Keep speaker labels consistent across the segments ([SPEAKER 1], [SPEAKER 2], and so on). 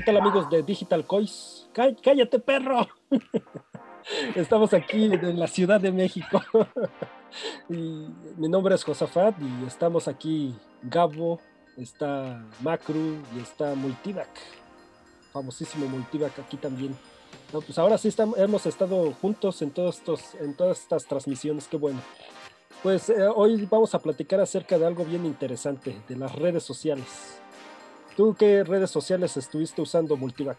[SPEAKER 1] ¿Qué tal amigos de Digital Coins? ¡Cállate, perro! Estamos aquí en la Ciudad de México. y mi nombre es Josafat y estamos aquí Gabo, está Macru y está Multivac. Famosísimo Multivac aquí también. pues ahora sí hemos estado juntos en, todos estos, en todas estas transmisiones, qué bueno. Pues eh, hoy vamos a platicar acerca de algo bien interesante, de las redes sociales. ¿Tú qué redes sociales estuviste usando, Multivac?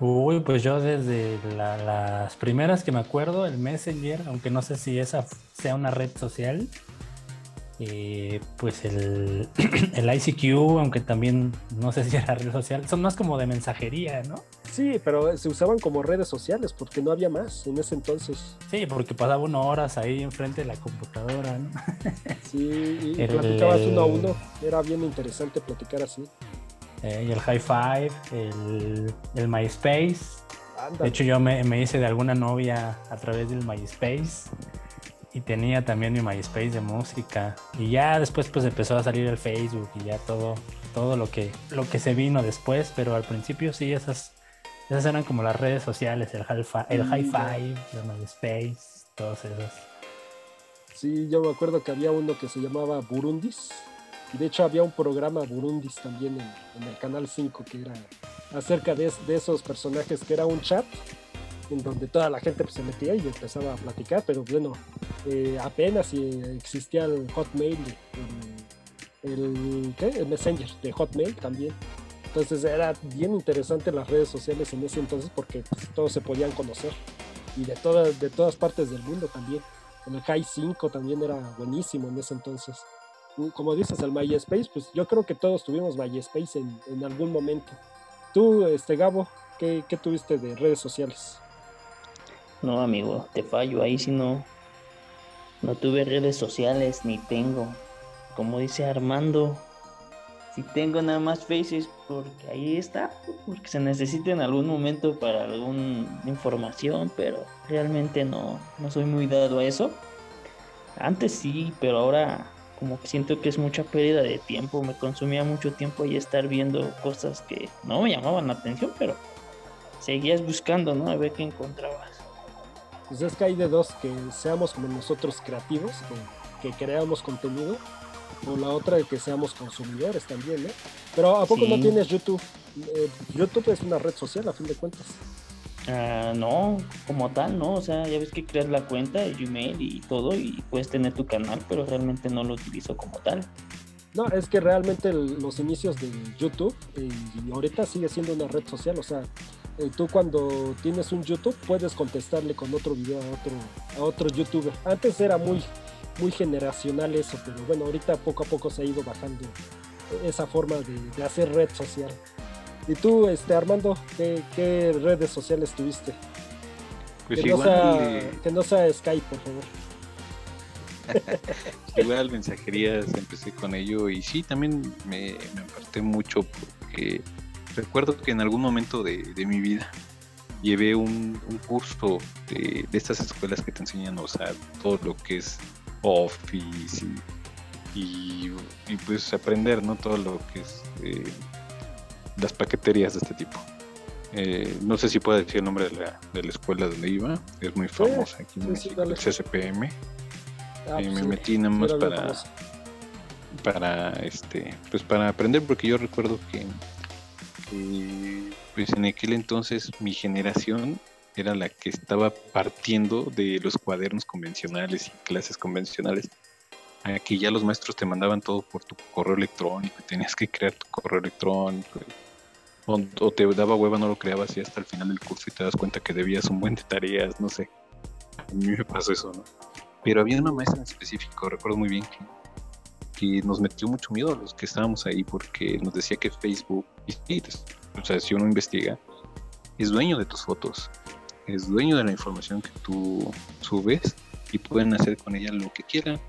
[SPEAKER 2] Uy, pues yo desde las primeras que me acuerdo, el Messenger, aunque no sé si esa sea una red social, eh, pues el, el, ICQ, aunque también no sé si era red social, son más como de mensajería, ¿no?
[SPEAKER 1] Sí, pero se usaban como redes sociales porque no había más en ese entonces.
[SPEAKER 2] Sí, porque pasaba unas horas ahí enfrente de la computadora, ¿no?
[SPEAKER 1] sí, y platicabas uno a uno, era bien interesante platicar así.
[SPEAKER 2] Eh, y el High Five, el, el MySpace. De hecho, yo me, me hice de alguna novia a través del MySpace y tenía también mi MySpace de música. Y ya después pues empezó a salir el Facebook y ya todo todo lo que lo que se vino después. Pero al principio sí esas esas eran como las redes sociales el high el high five el MySpace todos esos
[SPEAKER 1] sí yo me acuerdo que había uno que se llamaba Burundis. De hecho había un programa Burundis también en, el canal 5 que era acerca de, de esos personajes que era un chat en donde toda la gente pues, se metía y empezaba a platicar, pero bueno, eh, apenas existía el Hotmail, el, el, Messenger de Hotmail también. Entonces era bien interesante las redes sociales en ese entonces porque pues, todos se podían conocer y de todas, de todas partes del mundo también. El High 5 también era buenísimo en ese entonces. Como dices, el MySpace, pues yo creo que todos tuvimos MySpace en, en algún momento. Tú, este Gabo, ¿qué, ¿qué tuviste de redes sociales?
[SPEAKER 3] No, amigo, te fallo. Ahí si no, tuve redes sociales ni tengo. Como dice Armando, si tengo nada más Faces porque ahí está, porque se necesita en algún momento para alguna información, pero realmente no, no soy muy dado a eso. Antes sí, pero ahora como que siento que es mucha pérdida de tiempo, me consumía mucho tiempo y estar viendo cosas que no me llamaban la atención, pero seguías buscando, ¿no? A ver qué encontrabas
[SPEAKER 1] pues es que hay de dos, que seamos como nosotros creativos, que, creamos contenido, o la otra de que seamos consumidores también, ¿no? Pero ¿a poco no tienes YouTube? Eh, YouTube es una red social a fin de cuentas.
[SPEAKER 3] Ah, no, como tal, no, o sea, ya ves que creas la cuenta de Gmail y todo y puedes tener tu canal, pero realmente no lo utilizo como tal.
[SPEAKER 1] No, es que realmente los inicios de YouTube eh, y ahorita sigue siendo una red social, o sea, eh, tú cuando tienes un YouTube puedes contestarle con otro video a otro, a otro youtuber. Antes era muy, muy generacional eso, pero bueno, ahorita poco a poco se ha ido bajando esa forma de, hacer red social. ¿Y tú, este Armando, qué, redes sociales tuviste? Pues que, igual, no sea, que no sea Skype, por favor.
[SPEAKER 4] igual mensajerías empecé con ello y sí, también me, me aparté mucho porque recuerdo que en algún momento de, mi vida llevé un, curso de, estas escuelas que te enseñan a usar todo lo que es Office y, pues aprender no todo lo que es eh, las paqueterías de este tipo. Eh, no sé si puedo decir el nombre de la, de la escuela donde iba, es muy famosa aquí en el CSPM. Ah, y me metí nada más para, para este pues para aprender porque yo recuerdo que pues en aquel entonces mi generación era la que estaba partiendo de los cuadernos convencionales y clases convencionales. Aquí ya los maestros te mandaban todo por tu correo electrónico tenías que crear tu correo electrónico. O, te daba hueva, no lo creabas y hasta el final del curso y te das cuenta que debías un buen de tareas, no sé. A mí me pasó eso, ¿no? Pero había una maestra en específico, recuerdo muy bien que nos metió mucho miedo los que estábamos ahí porque nos decía que Facebook, y o sea, si uno investiga, es dueño de tus fotos, es dueño de la información que tú subes y pueden hacer con ella lo que quieran.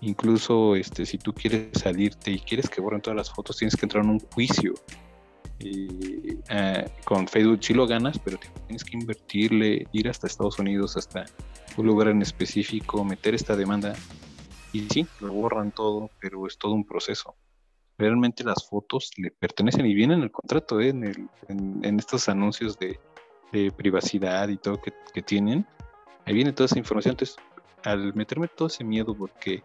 [SPEAKER 4] Incluso este, si tú quieres salirte y quieres que borren todas las fotos, tienes que entrar en un juicio. Ah, con Facebook sí lo ganas, pero tienes que invertirle, ir hasta Estados Unidos, hasta un lugar en específico, meter esta demanda y sí, lo borran todo, pero es todo un proceso. realmente las fotos le pertenecen y vienen en el contrato, ¿eh? en, el, en, estos anuncios de, privacidad y todo que, tienen, ahí viene toda esa información. Entonces, al meterme todo ese miedo, porque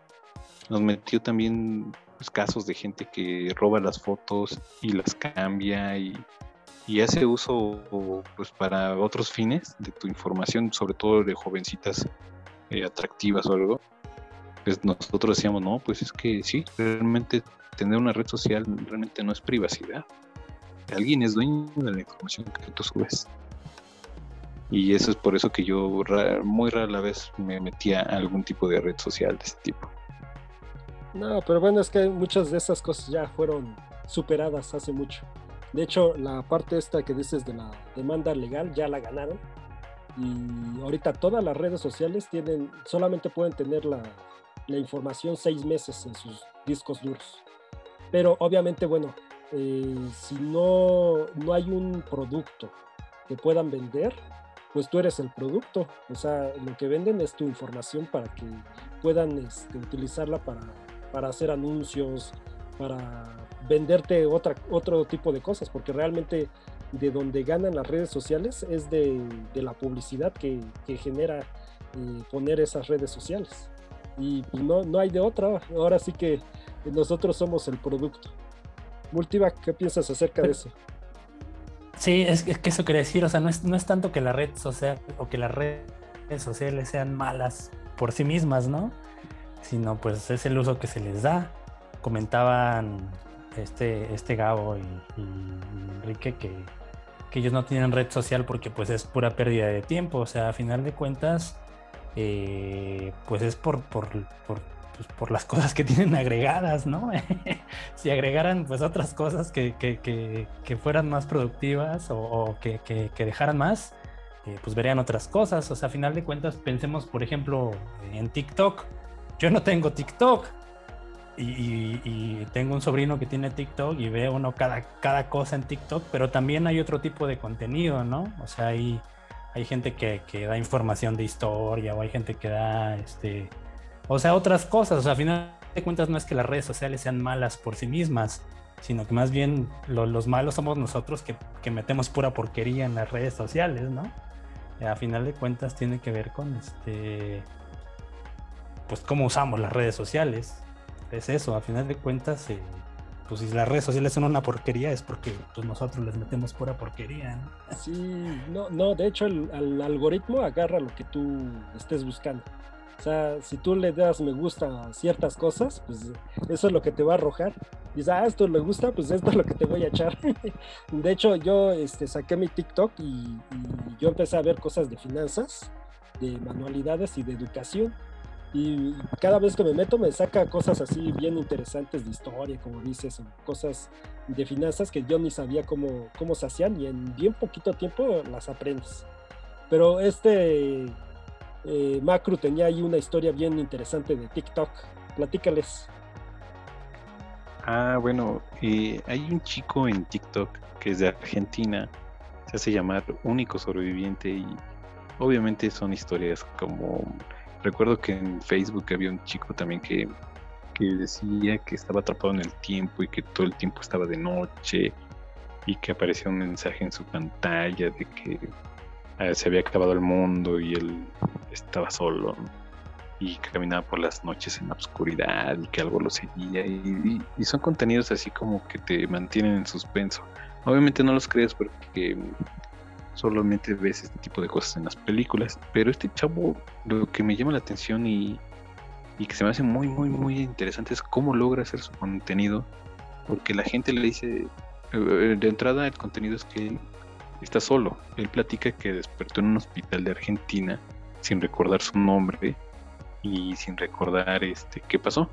[SPEAKER 4] nos metió también pues, casos de gente que roba las fotos y las cambia y, hace uso pues para otros fines de tu información, sobre todo de jovencitas eh, atractivas o algo. Pues nosotros decíamos, no, pues es que sí, realmente tener una red social realmente no es privacidad. Alguien es dueño de la información que tú subes. Y eso es por eso que yo muy rara vez me metía a algún tipo de red social de este tipo.
[SPEAKER 1] No, pero bueno, es que muchas de esas cosas ya fueron superadas hace mucho. De hecho, la parte esta que dices de la demanda legal ya la ganaron. Y ahorita todas las redes sociales tienen, solamente pueden tener la, la información seis meses en sus discos duros. Pero obviamente, bueno, eh, si no, no hay un producto que puedan vender, pues tú eres el producto. O sea, lo que venden es tu información para que puedan este, utilizarla para, para, hacer anuncios, para venderte otra, otro tipo de cosas, porque realmente de donde ganan las redes sociales es de, de la publicidad que, que genera eh, poner esas redes sociales. Y pues, no, no hay de otra. Ahora sí que nosotros somos el producto. Multivac, ¿qué piensas acerca de eso?
[SPEAKER 2] Sí, es, que eso quería decir, o sea, no es, no es tanto que la red social o que las redes sociales sean malas por sí mismas, ¿no? Sino pues es el uso que se les da. Comentaban este, este Gabo y, Enrique que, que, ellos no tienen red social porque pues es pura pérdida de tiempo, o sea, a final de cuentas, eh, pues es por, por, por pues, por las cosas que tienen agregadas, ¿no? si agregaran pues otras cosas que, fueran más productivas o, que, dejaran más, eh, pues verían otras cosas. O sea, a final de cuentas, pensemos, por ejemplo, en TikTok. Yo no tengo TikTok. Y, tengo un sobrino que tiene TikTok y ve uno cada, cada cosa en TikTok, pero también hay otro tipo de contenido, ¿no? O sea, hay, hay gente que, que da información de historia o hay gente que da este, o sea, otras cosas. O sea, a final de cuentas no es que las redes sociales sean malas por sí mismas, sino que más bien los malos somos nosotros que, metemos pura porquería en las redes sociales, ¿no? a final de cuentas tiene que ver con este pues cómo usamos las redes sociales es eso a final de cuentas eh, pues si las redes sociales son una porquería es porque pues, nosotros les metemos pura porquería
[SPEAKER 1] ¿no? sí no no de hecho el algoritmo agarra lo que tú estés buscando o sea, si tú le das me gusta a ciertas cosas, pues eso es lo que te va a arrojar. Dices, ah, esto le gusta, pues esto es lo que te voy a echar. de hecho, yo este, saqué mi TikTok y, yo empecé a ver cosas de finanzas, de manualidades y de educación. Y cada vez que me meto me saca cosas así bien interesantes de historia, como dices, cosas de finanzas que yo ni sabía cómo, cómo se hacían y en bien poquito tiempo las aprendes. Pero este eh, Macro tenía ahí una historia bien interesante de TikTok. Platícales.
[SPEAKER 4] Ah, bueno, eh, hay un chico en TikTok que es de Argentina, se hace llamar Único Sobreviviente y obviamente son historias como... Recuerdo que en Facebook había un chico también que, que decía que estaba atrapado en el tiempo y que todo el tiempo estaba de noche y que aparecía un mensaje en su pantalla de que eh, se había acabado el mundo y él estaba solo y caminaba por las noches en la oscuridad y que algo lo seguía y, son contenidos así como que te mantienen en suspenso. Obviamente no los crees porque solamente ves este tipo de cosas en las películas, pero este chavo lo que me llama la atención y, y que se me hace muy muy muy interesante es cómo logra hacer su contenido porque la gente le dice eh, de entrada el contenido es que está solo. Él platica que despertó en un hospital de Argentina sin recordar su nombre y sin recordar este qué pasó.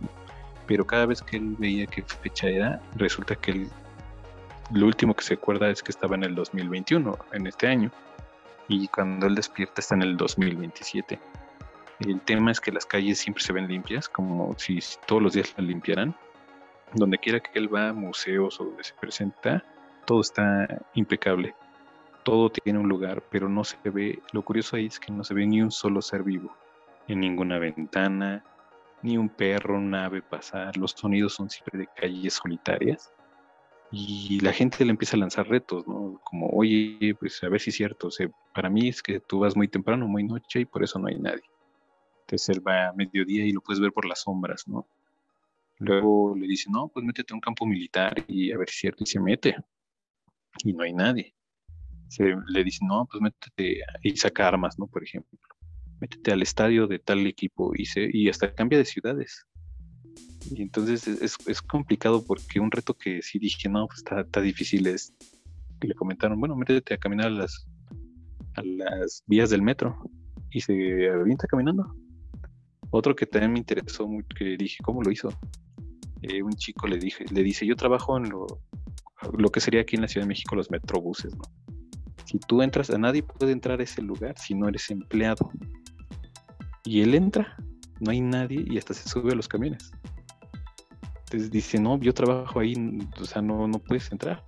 [SPEAKER 4] Pero cada vez que él veía qué fecha era, resulta que él, lo último que se acuerda es que estaba en el 2021, en este año. Y cuando él despierta está en el 2027. El tema es que las calles siempre se ven limpias, como si todos los días las limpiaran. Donde quiera que él va, museos o donde se presenta, todo está impecable todo tiene un lugar, pero no se ve, lo curioso ahí es que no se ve ni un solo ser vivo, en ninguna ventana, ni un perro, un ave pasar, los sonidos son siempre de calles solitarias y la gente le empieza a lanzar retos, ¿no? Como, oye, pues a ver si es cierto, o para mí es que tú vas muy temprano, muy noche y por eso no hay nadie. Entonces él va a mediodía y lo puedes ver por las sombras, ¿no? Luego le dice, no, pues métete a un campo militar y a ver si es cierto, y se mete. Y no hay nadie. Se, le dice, no, pues métete y saca armas, ¿no? Por ejemplo. Métete al estadio de tal equipo y, se, y hasta cambia de ciudades. Y entonces es, es complicado porque un reto que sí dije, no, pues está, está difícil es, le comentaron, bueno, métete a caminar a las, las vías del metro y se avienta caminando. Otro que también me interesó mucho, que dije, ¿cómo lo hizo? Eh, un chico le, dije, le dice, yo trabajo en lo, lo que sería aquí en la Ciudad de México los metrobuses, ¿no? Si tú entras, a nadie puede entrar a ese lugar si no eres empleado. Y él entra, no hay nadie y hasta se sube a los camiones. Dice, no, yo trabajo ahí, o sea, no, no puedes entrar.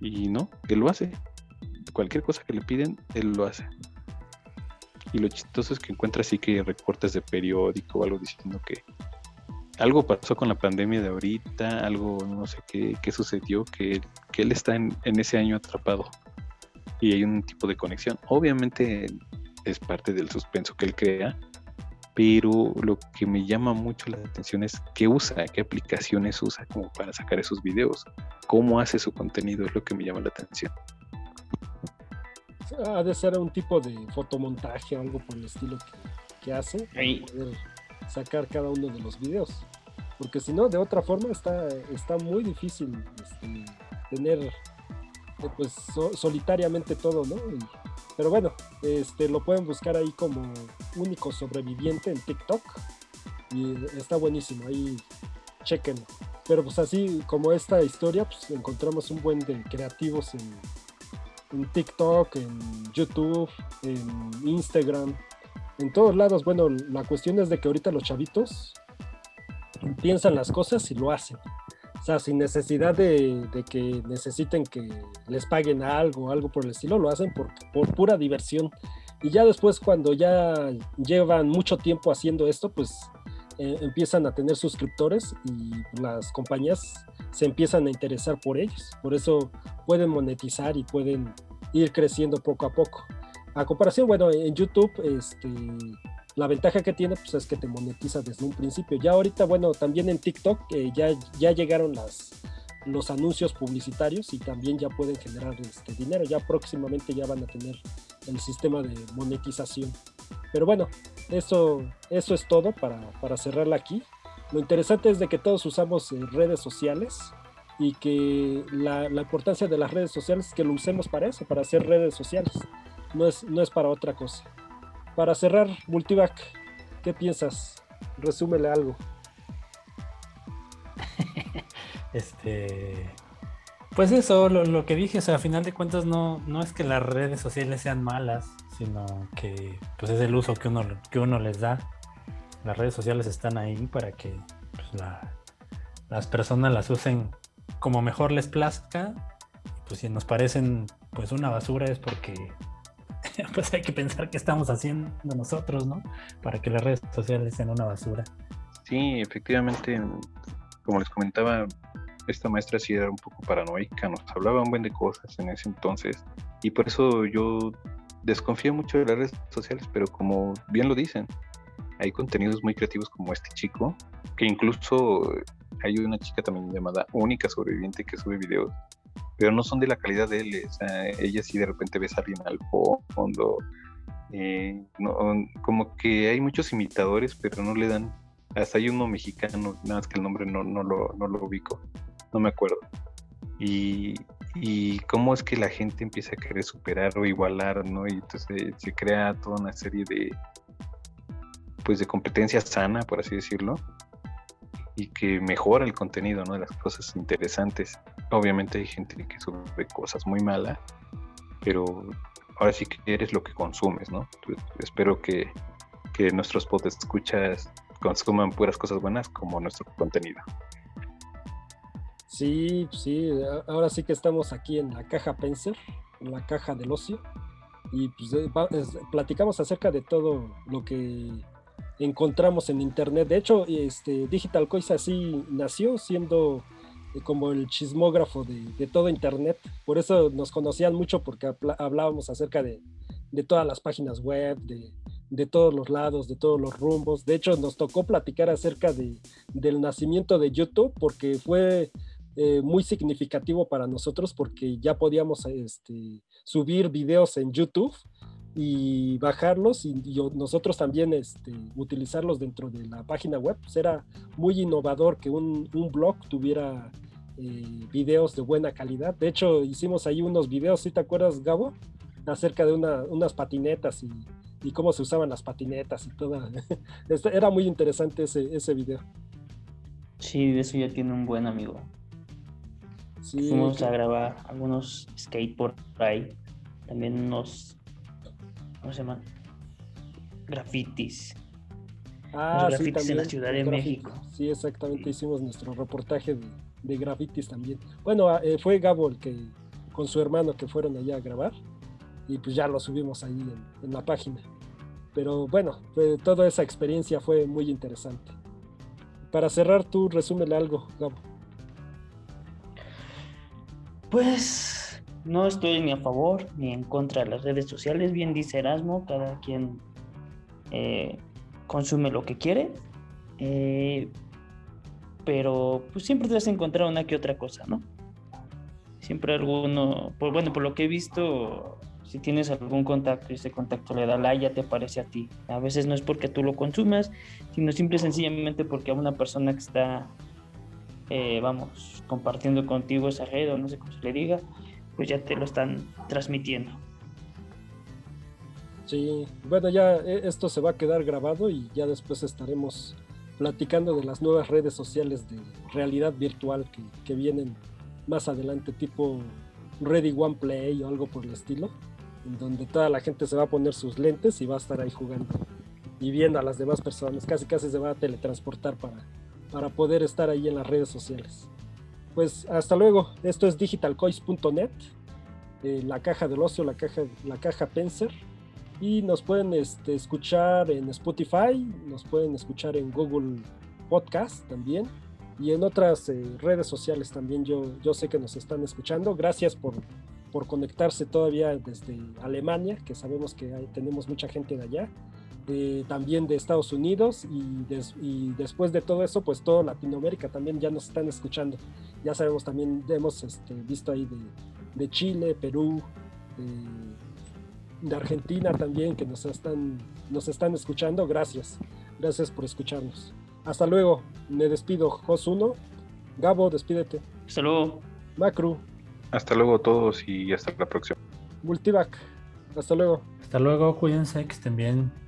[SPEAKER 4] Y no, él lo hace. Cualquier cosa que le piden, él lo hace. Y lo chistoso es que encuentra así que recortes de periódico o algo diciendo que algo pasó con la pandemia de ahorita, algo no sé qué, qué sucedió, que, que él está en, en, ese año atrapado. Y hay un tipo de conexión. Obviamente es parte del suspenso que él crea, pero lo que me llama mucho la atención es qué usa, qué aplicaciones usa como para sacar esos videos, cómo hace su contenido, es lo que me llama la atención.
[SPEAKER 1] Ha de ser un tipo de fotomontaje o algo por el estilo que, que hace para poder sacar cada uno de los videos. Porque si no, de otra forma está, está muy difícil este, tener eh, pues so, solitariamente todo, ¿no? Y, pero bueno, este, lo pueden buscar ahí como único sobreviviente en TikTok. Y está buenísimo, ahí chequen. Pero pues así como esta historia, pues encontramos un buen de creativos en, en TikTok, en YouTube, en Instagram, en todos lados. Bueno, la cuestión es de que ahorita los chavitos piensan las cosas y lo hacen. O sea, sin necesidad de, de, que necesiten que les paguen algo, algo por el estilo, lo hacen por, por, pura diversión. Y ya después, cuando ya llevan mucho tiempo haciendo esto, pues eh, empiezan a tener suscriptores y las compañías se empiezan a interesar por ellos. Por eso pueden monetizar y pueden ir creciendo poco a poco. A comparación, bueno, en YouTube, este, la ventaja que tiene pues, es que te monetiza desde un principio. Ya ahorita, bueno, también en TikTok eh, ya, ya llegaron las, los anuncios publicitarios y también ya pueden generar este dinero. Ya próximamente ya van a tener el sistema de monetización. Pero bueno, eso, eso es todo para, para cerrarla aquí. Lo interesante es de que todos usamos eh, redes sociales y que la, la, importancia de las redes sociales es que lo usemos para eso, para hacer redes sociales. No es, no es para otra cosa. Para cerrar, Multivac, ¿qué piensas? Resúmele algo.
[SPEAKER 2] este. Pues eso, lo, lo, que dije, o sea, a final de cuentas no, no es que las redes sociales sean malas, sino que pues es el uso que uno, que uno les da. Las redes sociales están ahí para que pues, la, las personas las usen como mejor les plazca. Pues si nos parecen pues una basura es porque pues hay que pensar qué estamos haciendo nosotros, ¿no? Para que las redes sociales sean una basura.
[SPEAKER 4] Sí, efectivamente, como les comentaba, esta maestra sí era un poco paranoica, nos hablaba un buen de cosas en ese entonces, y por eso yo desconfío mucho de las redes sociales, pero como bien lo dicen, hay contenidos muy creativos como este chico, que incluso hay una chica también llamada Única Sobreviviente que sube videos pero no son de la calidad de él. O sea, ella sí de repente ves a alguien al fondo. Eh, como que hay muchos imitadores, pero no le dan. Hasta hay uno mexicano, nada más que el nombre no, no, lo, no lo ubico, no me acuerdo. Y, y cómo es que la gente empieza a querer superar o igualar, ¿no? Y entonces se crea toda una serie de, pues de competencia sana, por así decirlo, y que mejora el contenido, ¿no? De las cosas interesantes. Obviamente hay gente que sube cosas muy malas, pero ahora sí que eres lo que consumes, ¿no? Pues, espero que, que nuestros podcasts escuchas consuman puras cosas buenas como nuestro contenido.
[SPEAKER 1] Sí, sí, ahora sí que estamos aquí en la caja Penser, en la caja del ocio, y pues platicamos acerca de todo lo que encontramos en internet. De hecho, este, Digital Cois así nació siendo eh, como el chismógrafo de, todo internet. Por eso nos conocían mucho porque hablábamos acerca de, todas las páginas web, de, todos los lados, de todos los rumbos. De hecho, nos tocó platicar acerca del nacimiento de YouTube porque fue eh, muy significativo para nosotros porque ya podíamos este, subir videos en YouTube y bajarlos y, nosotros también este, utilizarlos dentro de la página web. Pues era muy innovador que un, blog tuviera eh, videos de buena calidad. De hecho, hicimos ahí unos videos, si te acuerdas, Gabo? Acerca de unas patinetas y, cómo se usaban las patinetas y todo. Este, era muy interesante ese, ese video.
[SPEAKER 3] Sí, de eso ya tiene un buen amigo. Fuimos a grabar algunos skateboard ahí. También unos. ¿Cómo se llaman? Grafitis.
[SPEAKER 1] Ah, grafitis en la Ciudad de México. Sí, exactamente. Hicimos nuestro reportaje de, grafitis también. Bueno, ah, eh, fue Gabo el que con su hermano que fueron allá a grabar y pues ya lo subimos ahí en, la página. Pero bueno, toda esa experiencia fue muy interesante. Para cerrar, tú resúmele algo, Gabo.
[SPEAKER 3] Pues no estoy ni a favor ni en contra de las redes sociales. Bien dice Erasmo, cada quien eh, consume lo que quiere. Eh, pero pues siempre te vas a encontrar una que otra cosa, ¿no? Siempre alguno, pues bueno, por lo que he visto, si tienes algún contacto y ese contacto le da like, ya te aparece a ti. A veces no es porque tú lo consumas, sino simple y sencillamente porque a una persona que está eh, vamos, compartiendo contigo esa red o no sé cómo se le diga, pues ya te lo están transmitiendo.
[SPEAKER 1] Sí, bueno, ya eh, esto se va a quedar grabado y ya después estaremos platicando de las nuevas redes sociales de realidad virtual que, que vienen más adelante, tipo Ready One Play o algo por el estilo, en donde toda la gente se va a poner sus lentes y va a estar ahí jugando y viendo a las demás personas, casi casi se va a teletransportar para, para poder estar ahí en las redes sociales. Pues hasta luego, esto es digitalcoins.net, eh, la caja del ocio, la caja, la caja Penser, y nos pueden este, escuchar en Spotify, nos pueden escuchar en Google Podcast también, y en otras eh, redes sociales también yo, yo sé que nos están escuchando. Gracias por, por conectarse todavía desde Alemania, que sabemos que tenemos mucha gente de allá. Eh, también de Estados Unidos y, después de todo eso, pues toda Latinoamérica también ya nos están escuchando. Ya sabemos también, hemos este, visto ahí de, Chile, Perú, de Argentina también que nos están, nos están escuchando. Gracias, gracias por escucharnos. Hasta luego, me despido, Josuno. Gabo, despídete.
[SPEAKER 3] Hasta luego.
[SPEAKER 1] Macru.
[SPEAKER 4] Hasta luego todos y hasta la próxima.
[SPEAKER 1] Multivac. Hasta luego.
[SPEAKER 2] Hasta luego, cuídense, que estén bien.